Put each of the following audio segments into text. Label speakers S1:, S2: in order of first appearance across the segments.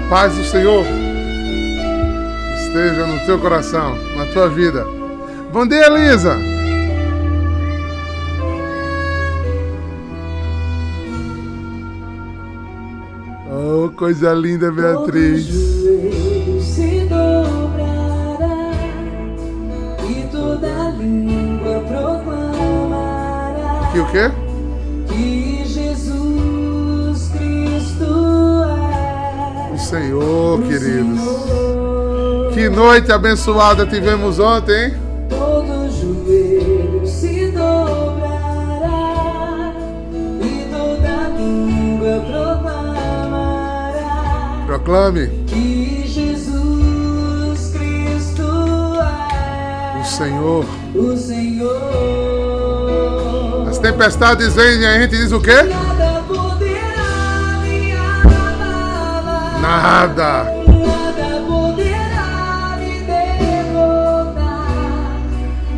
S1: A paz do Senhor esteja no teu coração, na tua vida. Bom dia, Elisa. Oh, coisa linda, Beatriz.
S2: se dobrará e toda língua proclamará
S1: Que o quê? Senhor, queridos. Que noite abençoada tivemos ontem, hein?
S2: Todo joelho se dobrará e toda língua proclamará
S1: Proclame.
S2: que Jesus Cristo é
S1: O Senhor.
S2: o Senhor.
S1: As tempestades vêm e a gente diz o quê?
S2: Nada.
S1: Nada
S2: poderá me derrotar,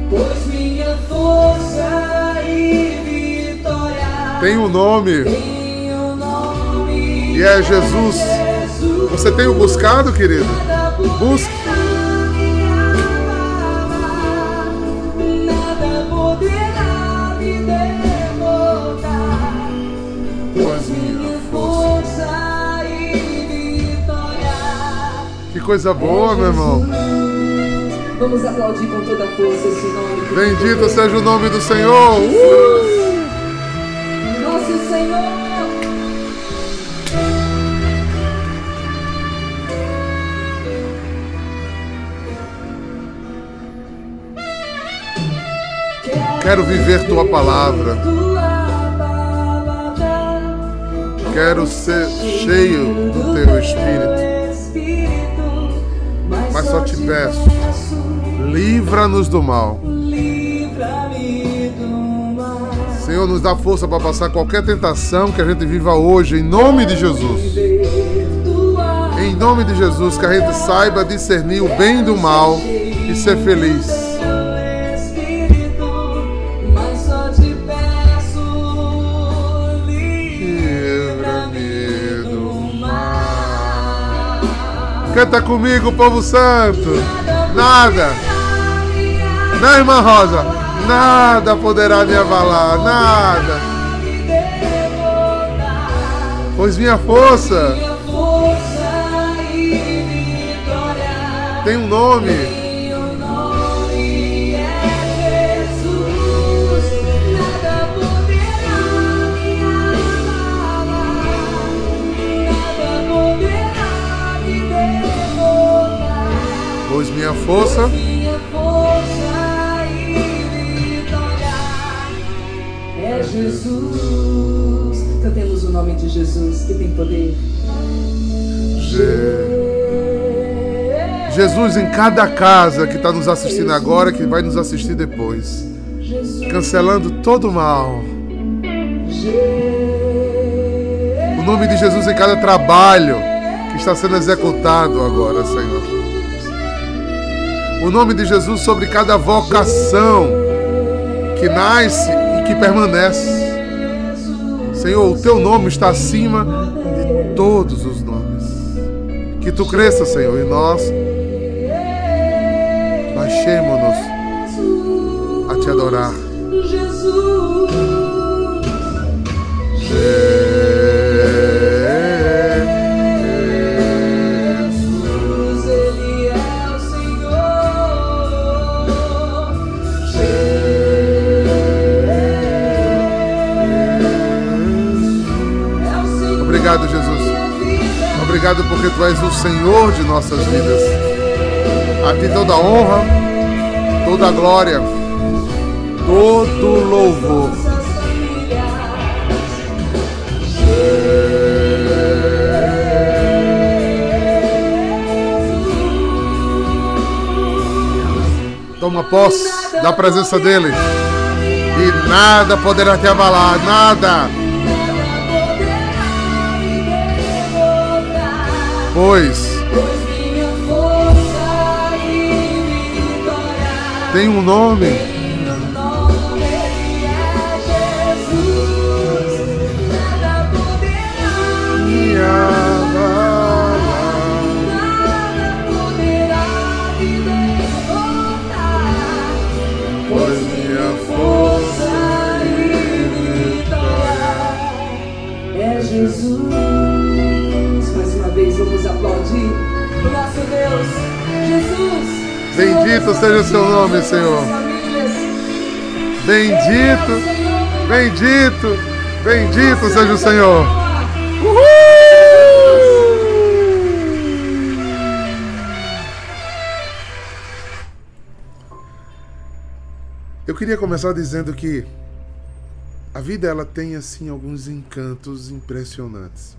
S2: pois minha força e vitória
S1: Tem um nome.
S2: tem o nome
S1: E é Jesus.
S2: Jesus.
S1: Você tem o buscado, querido? Busque. Coisa boa, meu irmão.
S2: Vamos aplaudir com toda a força esse nome.
S1: Bendito seja o nome do Senhor. Uh!
S2: Nosso Senhor.
S1: Quero viver tua palavra. Quero ser cheio do teu. Espírito, Mas só te peço, livra-nos do mal. Senhor, nos dá força para passar qualquer tentação que a gente viva hoje, em nome de Jesus. Em nome de Jesus, que a gente saiba discernir o bem do mal e ser feliz. Canta comigo, povo santo. Nada, né, irmã Rosa? Nada poderá me avalar, nada. Pois minha força tem um nome. Força
S2: minha força e vitória é Jesus. Cantemos o nome de Jesus que tem poder.
S1: Jesus em cada casa que está nos assistindo agora, que vai nos assistir depois. Cancelando todo o mal. O nome de Jesus em cada trabalho que está sendo executado agora, Senhor. O nome de Jesus sobre cada vocação que nasce e que permanece. Senhor, o teu nome está acima de todos os nomes. Que tu cresça, Senhor, e nós baixemos-nos a te adorar.
S2: Jesus. Jesus,
S1: Obrigado porque tu és o Senhor de nossas vidas. A ti toda a honra, toda a glória, todo louvor. Toma posse da presença dele. E nada poderá te abalar, nada. Pois tem um nome. Bendito seja o seu nome, Senhor. Bendito, bendito, bendito seja o Senhor. Eu queria começar dizendo que a vida ela tem assim alguns encantos impressionantes.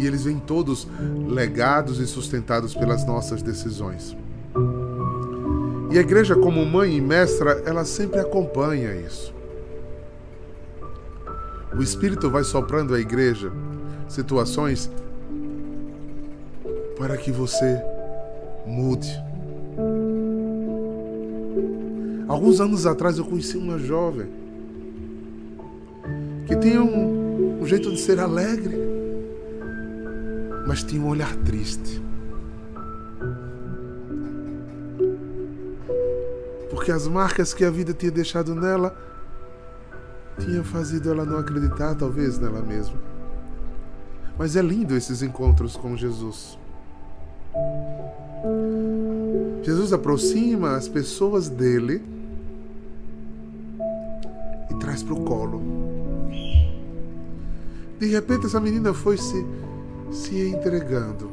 S1: E eles vêm todos legados e sustentados pelas nossas decisões. E a igreja, como mãe e mestra, ela sempre acompanha isso. O Espírito vai soprando à igreja situações para que você mude. Alguns anos atrás eu conheci uma jovem que tinha um, um jeito de ser alegre, mas tinha um olhar triste. Porque as marcas que a vida tinha deixado nela tinham fazido ela não acreditar, talvez, nela mesma. Mas é lindo esses encontros com Jesus. Jesus aproxima as pessoas dele traz para o colo. De repente, essa menina foi se, se entregando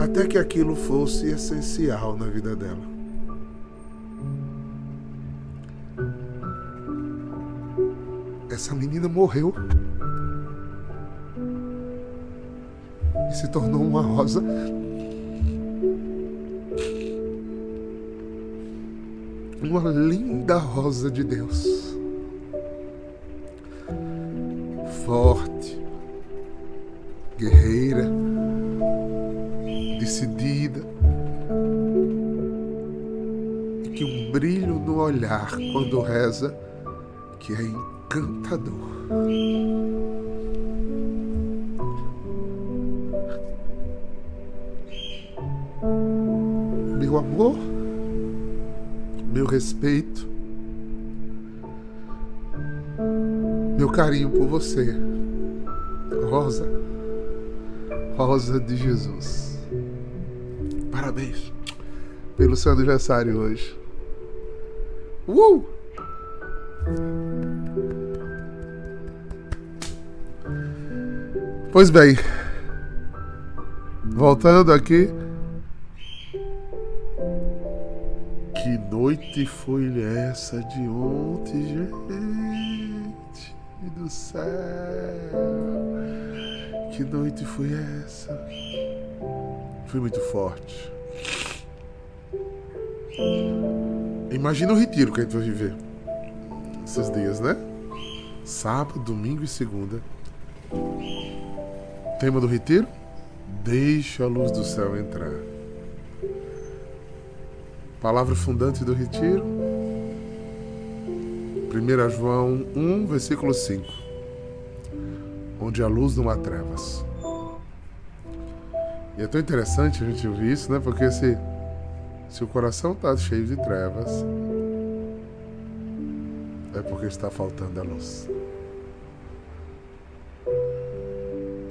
S1: até que aquilo fosse essencial na vida dela. Essa menina morreu e se tornou uma rosa uma linda rosa de Deus. Forte, olhar quando reza que é encantador. Meu amor, meu respeito, meu carinho por você, Rosa, Rosa de Jesus. Parabéns pelo seu aniversário hoje. Uh! Pois bem, voltando aqui noite foi essa de ontem, gente do céu? Que noite foi essa? Foi muito forte. Imagina o retiro que a gente vai viver esses dias, né? Sábado, domingo e segunda. Tema do retiro? Deixa a luz do céu entrar. Palavra fundante do retiro. 1 João 1, versículo 5. Onde a luz não há trevas. E é tão interessante a gente ouvir isso, né? Porque se, se o coração está cheio de trevas, é porque está faltando a luz.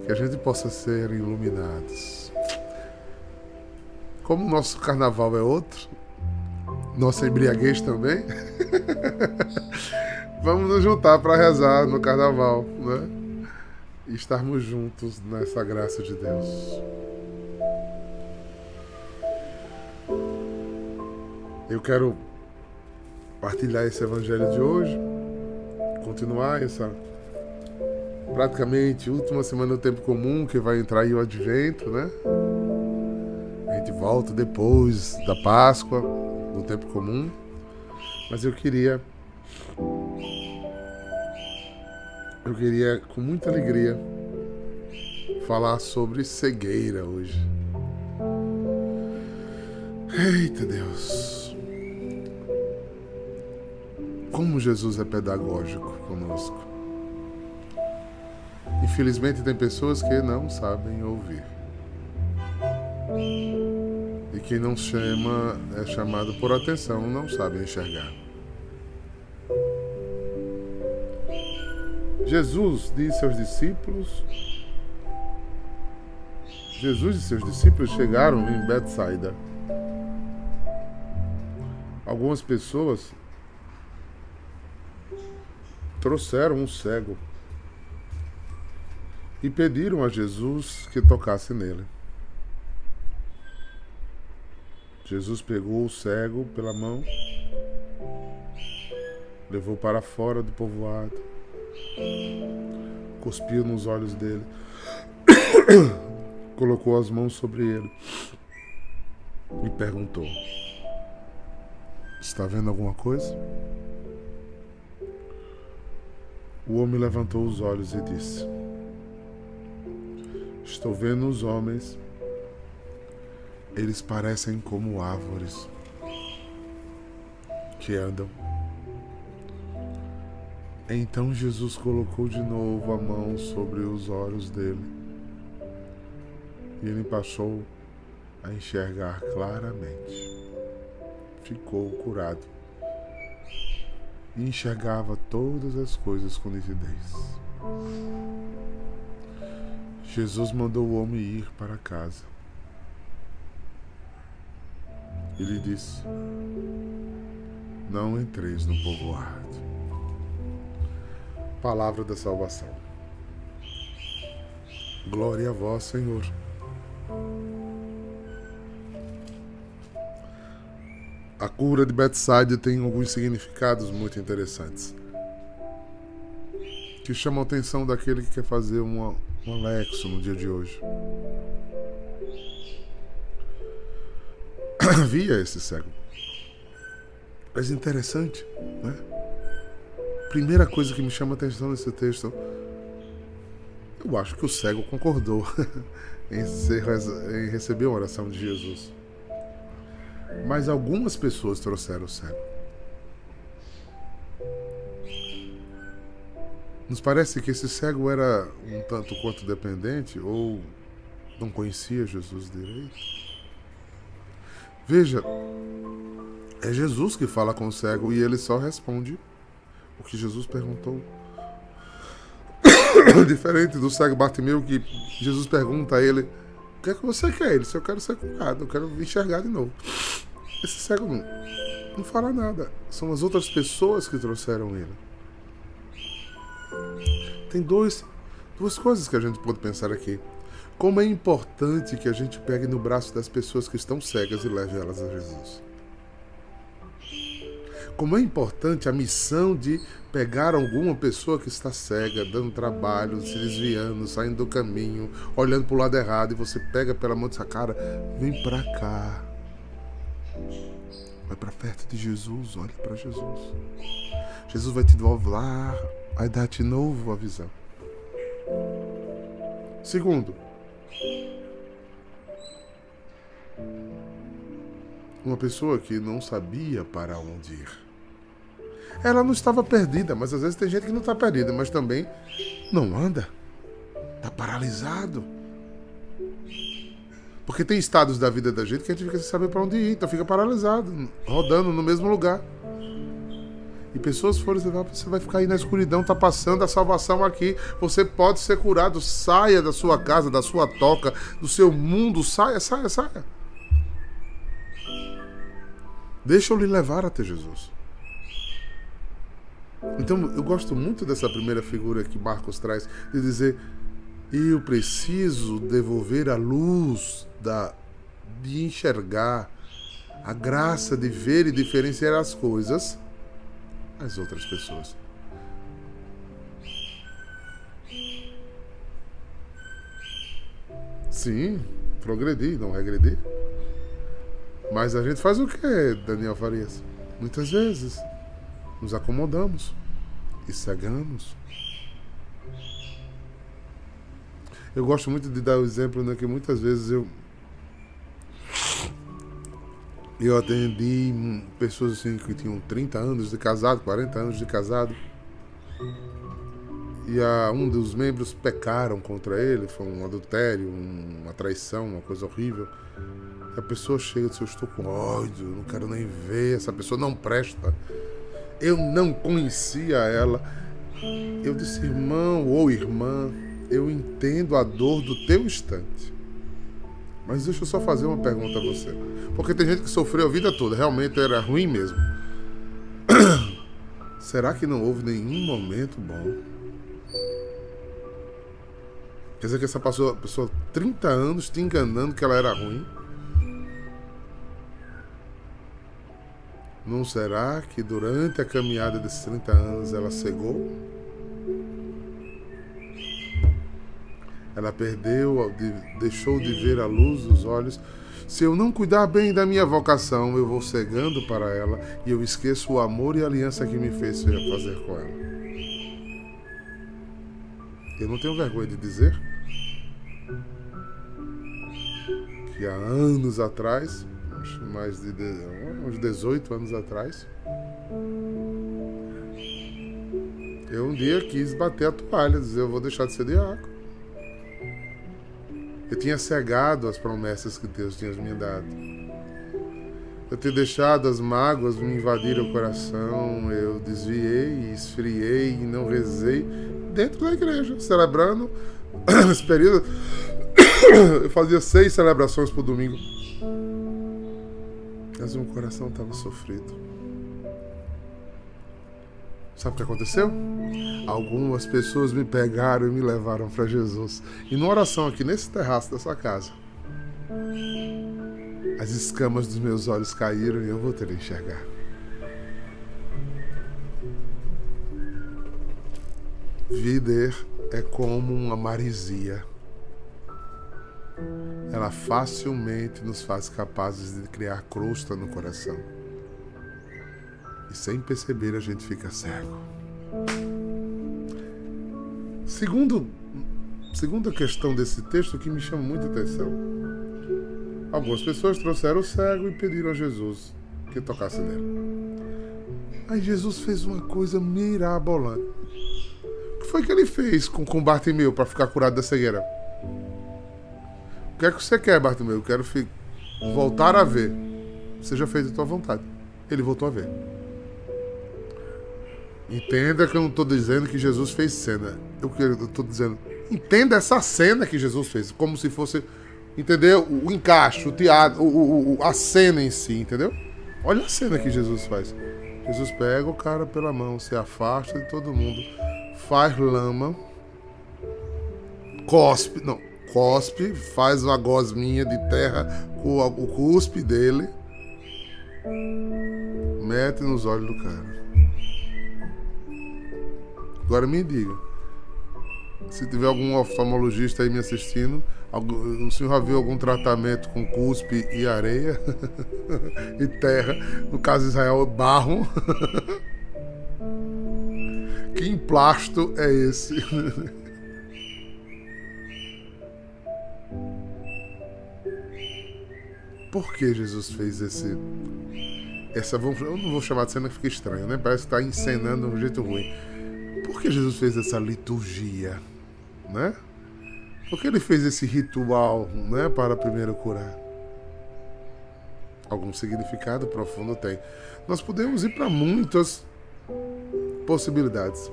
S1: Que a gente possa ser iluminados. Como o nosso carnaval é outro, nossa embriaguez também. Vamos nos juntar para rezar no carnaval, né? E estarmos juntos nessa graça de Deus. Eu quero partilhar esse evangelho de hoje, continuar essa praticamente última semana do tempo comum que vai entrar aí o advento, né? A gente volta depois da Páscoa no tempo comum, mas eu queria eu queria com muita alegria falar sobre cegueira hoje. Eita Deus! Como Jesus é pedagógico conosco. Infelizmente tem pessoas que não sabem ouvir. E quem não chama é chamado por atenção, não sabe enxergar. Jesus disse aos discípulos: Jesus e seus discípulos chegaram em Betsaida. Algumas pessoas trouxeram um cego e pediram a Jesus que tocasse nele. Jesus pegou o cego pela mão, levou para fora do povoado, cuspiu nos olhos dele, colocou as mãos sobre ele e perguntou: Está vendo alguma coisa? O homem levantou os olhos e disse: Estou vendo os homens eles parecem como árvores que andam. Então Jesus colocou de novo a mão sobre os olhos dele e ele passou a enxergar claramente. Ficou curado e enxergava todas as coisas com nitidez. Jesus mandou o homem ir para casa. Ele disse: Não entreis no povoado. Palavra da salvação. Glória a vós, Senhor. A cura de Betsaida tem alguns significados muito interessantes que chamam a atenção daquele que quer fazer um, Alexo no dia de hoje. via esse cego. Mas interessante, né? Primeira coisa que me chama a atenção nesse texto, eu acho que o cego concordou em, ser, em receber a oração de Jesus. Mas algumas pessoas trouxeram o cego. Nos parece que esse cego era um tanto quanto dependente ou não conhecia Jesus direito. Veja, é Jesus que fala com o cego e ele só responde o que Jesus perguntou. Diferente do cego Bartimeu que Jesus pergunta a ele: O que é que você quer? Ele disse: Eu quero ser curado, eu quero enxergar de novo. Esse cego não, não fala nada. São as outras pessoas que trouxeram ele. Tem dois, duas coisas que a gente pode pensar aqui. Como é importante que a gente pegue no braço das pessoas que estão cegas e leve elas a Jesus. Como é importante a missão de pegar alguma pessoa que está cega, dando trabalho, se desviando, saindo do caminho, olhando para o lado errado, e você pega pela mão dessa cara, vem para cá. Vai para perto de Jesus, olha para Jesus. Jesus vai te devolver, vai dar de novo a visão. Segundo, uma pessoa que não sabia para onde ir. Ela não estava perdida, mas às vezes tem gente que não está perdida, mas também não anda. Está paralisado. Porque tem estados da vida da gente que a gente fica sem saber para onde ir, então fica paralisado, rodando no mesmo lugar. E pessoas foram você vai ficar aí na escuridão, tá passando a salvação aqui. Você pode ser curado. Saia da sua casa, da sua toca, do seu mundo. Saia, saia, saia. Deixa eu lhe levar até Jesus. Então eu gosto muito dessa primeira figura que Marcos traz, de dizer: eu preciso devolver a luz da, de enxergar, a graça de ver e diferenciar as coisas às outras pessoas. Sim, progredir, não regredir. Mas a gente faz o que, Daniel Farias? Muitas vezes nos acomodamos e cegamos. Eu gosto muito de dar o exemplo né, que muitas vezes eu eu atendi pessoas assim que tinham 30 anos de casado, 40 anos de casado. E a, um dos membros pecaram contra ele, foi um adultério, uma traição, uma coisa horrível. A pessoa chega e diz: Eu estou com ódio, não quero nem ver, essa pessoa não presta. Eu não conhecia ela. Eu disse: Irmão ou irmã, eu entendo a dor do teu instante. Mas deixa eu só fazer uma pergunta a você. Porque tem gente que sofreu a vida toda, realmente era ruim mesmo. Será que não houve nenhum momento bom? Quer dizer que essa pessoa, pessoa 30 anos te enganando que ela era ruim? Não será que durante a caminhada desses 30 anos ela cegou? Ela perdeu, deixou de ver a luz dos olhos. Se eu não cuidar bem da minha vocação, eu vou cegando para ela e eu esqueço o amor e a aliança que me fez fazer com ela. Eu não tenho vergonha de dizer que há anos atrás acho mais de, uns 18 anos atrás. Eu um dia quis bater a toalha, dizer eu vou deixar de ser diácono. Eu tinha cegado as promessas que Deus tinha me dado. Eu tinha deixado as mágoas me invadir o coração. Eu desviei, esfriei e não rezei dentro da igreja, celebrando esse período. Eu fazia seis celebrações por domingo mas meu coração estava sofrido. Sabe o que aconteceu? Algumas pessoas me pegaram e me levaram para Jesus. E numa oração aqui nesse terraço dessa casa, as escamas dos meus olhos caíram e eu voltei a enxergar. Vider é como uma marisia ela facilmente nos faz capazes de criar crosta no coração. E sem perceber a gente fica cego. Segundo, segunda questão desse texto que me chama muita atenção. Algumas pessoas trouxeram o cego e pediram a Jesus que tocasse nele. Aí Jesus fez uma coisa mirabolante. O que foi que ele fez com, com Bartimeu para ficar curado da cegueira? O que é que você quer, Bartomeu? Eu quero voltar a ver. Seja feita a tua vontade. Ele voltou a ver. Entenda que eu não estou dizendo que Jesus fez cena. Eu estou dizendo, entenda essa cena que Jesus fez, como se fosse, entendeu? O, encaixe, o teatro, o, o, a cena em si, entendeu? Olha a cena que Jesus faz. Jesus pega o cara pela mão, se afasta de todo mundo, faz lama, cospe, não, cospe, faz uma gosminha de terra com o cuspe dele, mete nos olhos do cara. Agora me diga, se tiver algum oftalmologista aí me assistindo, o senhor já viu algum tratamento com cuspe e areia e terra? No caso de Israel, barro. que emplasto é esse? por que Jesus fez esse. Essa, eu não vou chamar de cena que fica estranho, né? Parece que está encenando de um jeito ruim. Por que Jesus fez essa liturgia, né? Por que ele fez esse ritual, né, para primeiro curar? Algum significado profundo tem. Nós podemos ir para muitas possibilidades.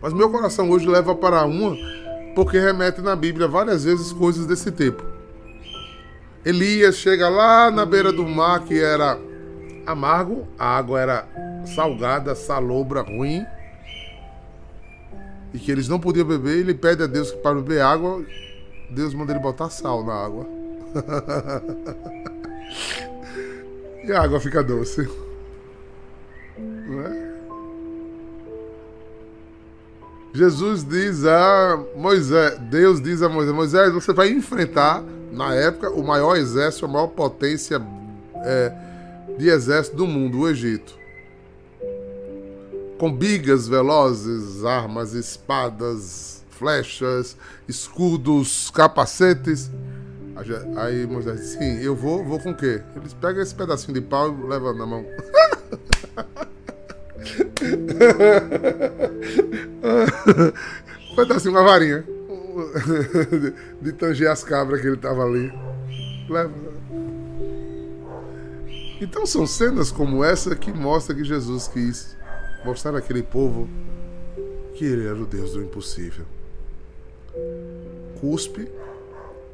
S1: Mas meu coração hoje leva para uma, porque remete na Bíblia várias vezes coisas desse tipo. Elias chega lá na beira do mar que era amargo, a água era salgada, salobra, ruim. E que eles não podiam beber, ele pede a Deus que para beber água, Deus manda ele botar sal na água. e a água fica doce. Não é? Jesus diz a Moisés, Deus diz a Moisés, Moisés, você vai enfrentar na época, o maior exército, a maior potência é, de exército do mundo, o Egito. Com bigas velozes, armas, espadas, flechas, escudos, capacetes. Aí Moisés disse, sim, eu vou, vou com o quê? Eles pegam esse pedacinho de pau e levam na mão. pedacinho, uma varinha. de tanger as cabras que ele tava ali. Leva. Então são cenas como essa que mostra que Jesus quis mostrar àquele povo que ele era o Deus do impossível. Cuspe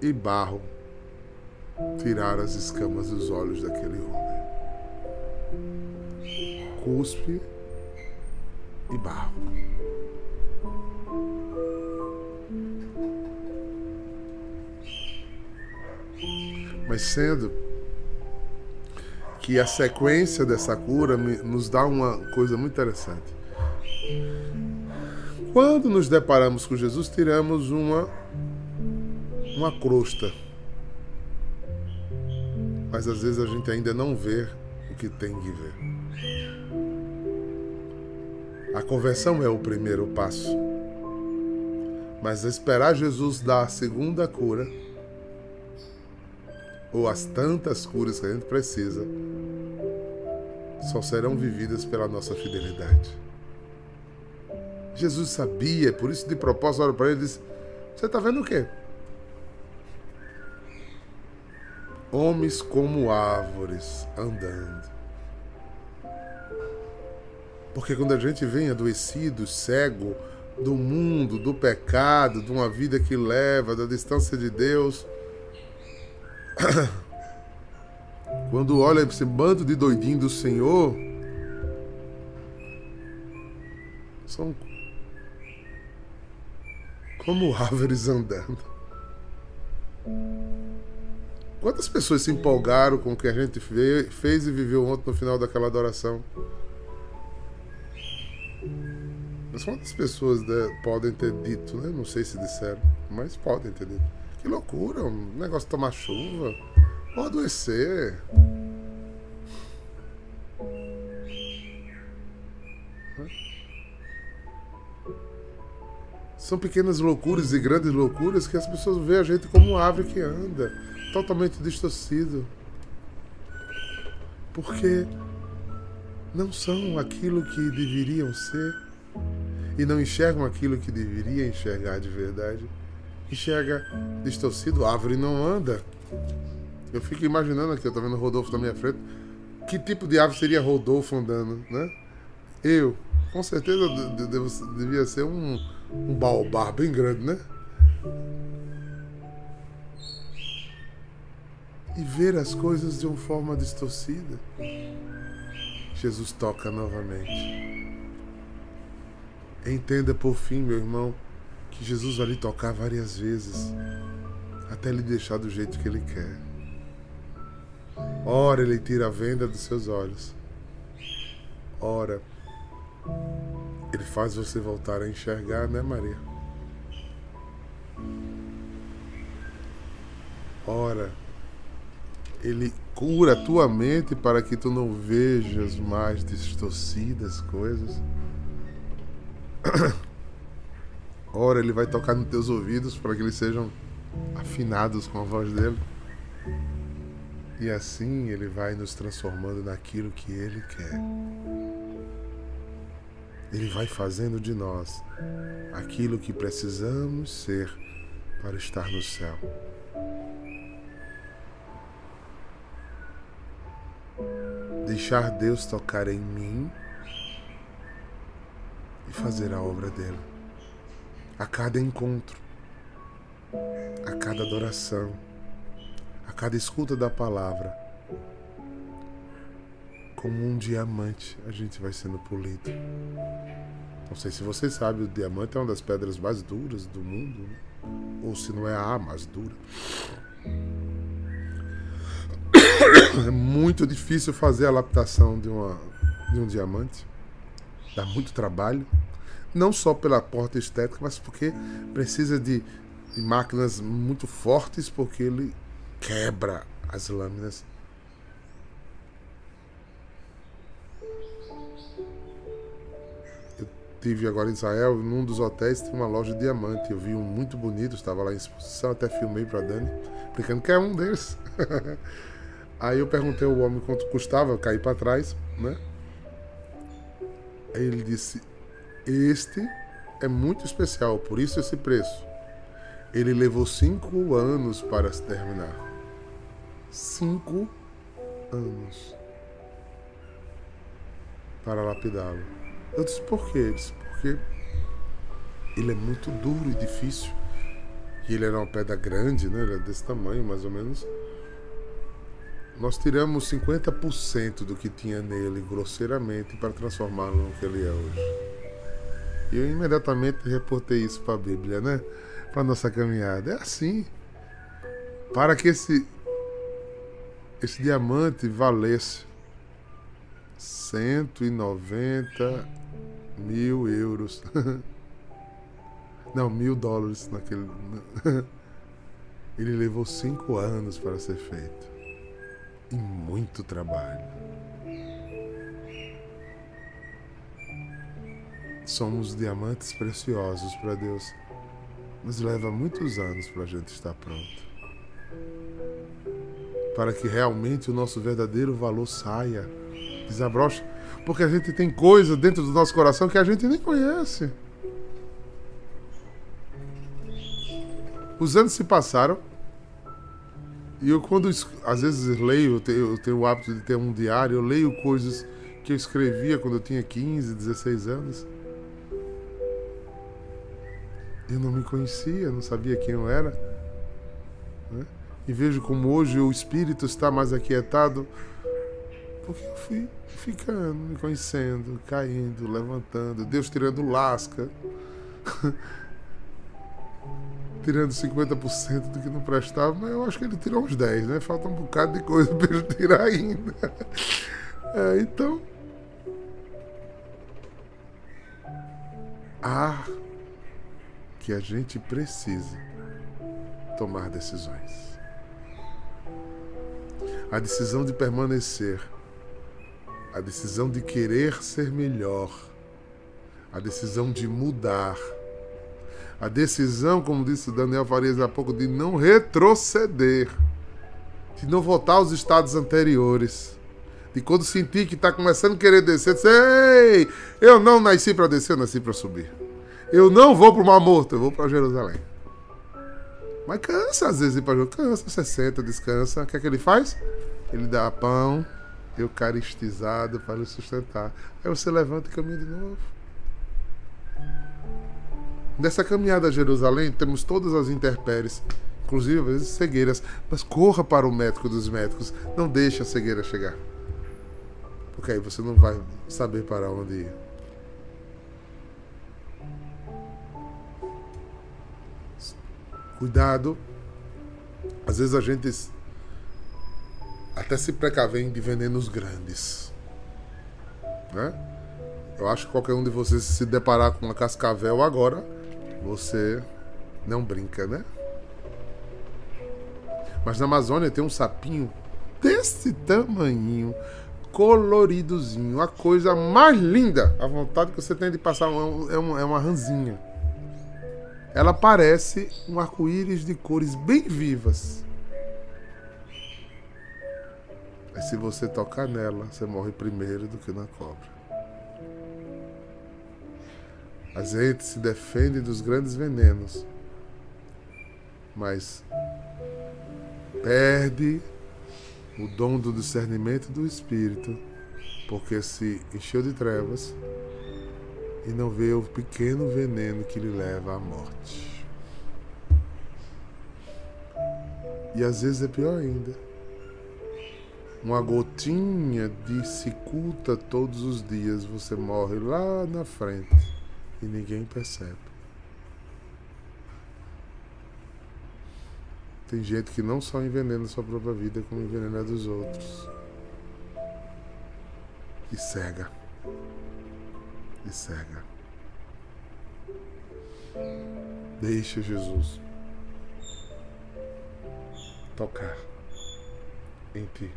S1: e barro tiraram as escamas dos olhos daquele homem. Cuspe e barro. Mas sendo que a sequência dessa cura nos dá uma coisa muito interessante. Quando nos deparamos com Jesus, tiramos uma uma crosta. Mas às vezes a gente ainda não vê o que tem que ver. A conversão é o primeiro passo. Mas esperar Jesus dar a segunda cura, ou as tantas curas que a gente precisa, só serão vividas pela nossa fidelidade. Jesus sabia, por isso de propósito olha para ele e disse: Você está vendo o quê? Homens como árvores andando. Porque quando a gente vem adoecido, cego do mundo, do pecado, de uma vida que leva da distância de Deus, quando olha esse bando de doidinho do Senhor, são como árvores andando. Quantas pessoas se empolgaram com o que a gente fez e viveu ontem no final daquela adoração? Mas quantas pessoas né, podem ter dito, né? Não sei se disseram, mas podem ter dito. Que loucura, um negócio de tomar chuva, ou adoecer. São pequenas loucuras e grandes loucuras que as pessoas veem a gente como uma ave que anda, totalmente distorcido. Porque não são aquilo que deveriam ser e não enxergam aquilo que deveria enxergar de verdade. Enxerga distorcido, a árvore não anda. Eu fico imaginando aqui, eu tô vendo Rodolfo na minha frente. Que tipo de árvore seria Rodolfo andando, né? Eu, com certeza, devia ser um, um baobá bem grande, né? E ver as coisas de uma forma distorcida. Jesus toca novamente. Entenda por fim, meu irmão, que Jesus vai lhe tocar várias vezes, até lhe deixar do jeito que ele quer. Ora, ele tira a venda dos seus olhos. Ora, ele faz você voltar a enxergar, né, Maria? Ora, ele cura a tua mente para que tu não vejas mais distorcidas coisas. Ora, ele vai tocar nos teus ouvidos para que eles sejam afinados com a voz dele. E assim ele vai nos transformando naquilo que ele quer. Ele vai fazendo de nós aquilo que precisamos ser para estar no céu. Deixar Deus tocar em mim e fazer a obra dele. A cada encontro, a cada adoração, a cada escuta da palavra, como um diamante, a gente vai sendo polido. Não sei se você sabe, o diamante é uma das pedras mais duras do mundo, né? ou se não é a mais dura. É muito difícil fazer a laptação de, uma, de um diamante. Dá muito trabalho não só pela porta estética, mas porque precisa de, de máquinas muito fortes, porque ele quebra as lâminas. Eu tive agora em Israel, num dos hotéis tem uma loja de diamante. Eu vi um muito bonito, estava lá em exposição, até filmei para Dani, explicando que é um deles. Aí eu perguntei ao homem quanto custava, cair para trás, né? Aí ele disse: este é muito especial, por isso esse preço. Ele levou cinco anos para se terminar. Cinco anos para lapidá-lo. Eu disse, por quê? Ele disse, porque ele é muito duro e difícil. E ele era uma pedra grande, né? Ele era desse tamanho, mais ou menos. Nós tiramos 50% do que tinha nele grosseiramente para transformá-lo no que ele é hoje. Eu imediatamente reportei isso para a Bíblia, né? Para nossa caminhada. É assim. Para que esse esse diamante valesse 190 mil euros. Não, mil dólares naquele. Ele levou cinco anos para ser feito. E muito trabalho. Somos diamantes preciosos para Deus. Mas leva muitos anos para a gente estar pronto. Para que realmente o nosso verdadeiro valor saia, desabroche. Porque a gente tem coisa dentro do nosso coração que a gente nem conhece. Os anos se passaram. E eu, quando às vezes leio, eu tenho, eu tenho o hábito de ter um diário, eu leio coisas que eu escrevia quando eu tinha 15, 16 anos. Eu não me conhecia, não sabia quem eu era. Né? E vejo como hoje o espírito está mais aquietado, porque eu fui ficando, me conhecendo, caindo, levantando, Deus tirando lasca. tirando 50% do que não prestava, mas eu acho que ele tirou uns 10, né? Falta um bocado de coisa para ele tirar ainda. É, então. Há que a gente precisa tomar decisões. A decisão de permanecer, a decisão de querer ser melhor, a decisão de mudar a decisão, como disse Daniel Farias há pouco, de não retroceder, de não voltar aos estados anteriores. De quando sentir que está começando a querer descer, dizer, ei, eu não nasci para descer, eu nasci para subir. Eu não vou para o Mar Morto, eu vou para Jerusalém. Mas cansa às vezes ir para Jerusalém. Cansa, você senta, descansa. O que é que ele faz? Ele dá pão eucaristizado para lhe sustentar. Aí você levanta e caminha de novo. Nessa caminhada a Jerusalém, temos todas as intempéries, inclusive às vezes cegueiras, mas corra para o médico dos médicos, não deixe a cegueira chegar. Porque aí você não vai saber para onde ir. Cuidado. Às vezes a gente até se precavém de venenos grandes. Né? Eu acho que qualquer um de vocês se deparar com uma cascavel agora você não brinca, né? Mas na Amazônia tem um sapinho desse tamanho, coloridozinho, a coisa mais linda. A vontade que você tem de passar é é uma ranzinha. Ela parece um arco-íris de cores bem vivas. Mas se você tocar nela, você morre primeiro do que na cobra. A gente se defende dos grandes venenos, mas perde o dom do discernimento do espírito, porque se encheu de trevas e não vê o pequeno veneno que lhe leva à morte. E às vezes é pior ainda. Uma gotinha de cicuta todos os dias, você morre lá na frente e ninguém percebe. Tem gente que não só envenena sua própria vida, como envenena a dos outros. E cega. E cega. Deixa Jesus tocar em ti.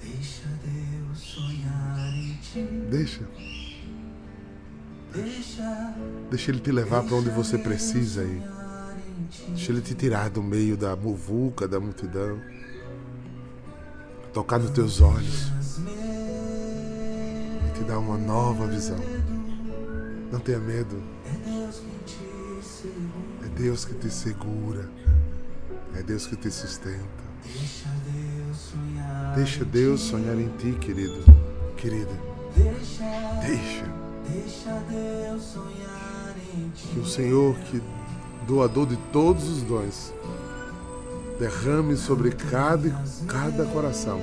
S1: Deixa Deus sonhar em ti. Deixa. Deixa Ele te levar para onde você precisa ir. Deixa Ele te tirar do meio da muvuca, da multidão. Tocar nos teus olhos. E te dar uma nova visão. Não tenha medo. É Deus que te segura. É Deus que te sustenta. Deixa Deus sonhar em ti, querido, querida. Deixa. Que o Senhor, que doador de todos os dons, derrame sobre cada, cada coração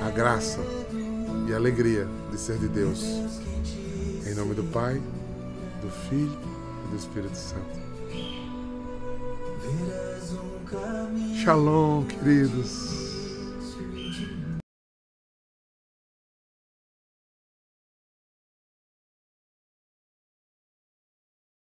S1: a graça e a alegria de ser de Deus. Em nome do Pai, do Filho e do Espírito Santo. Shalom, queridos.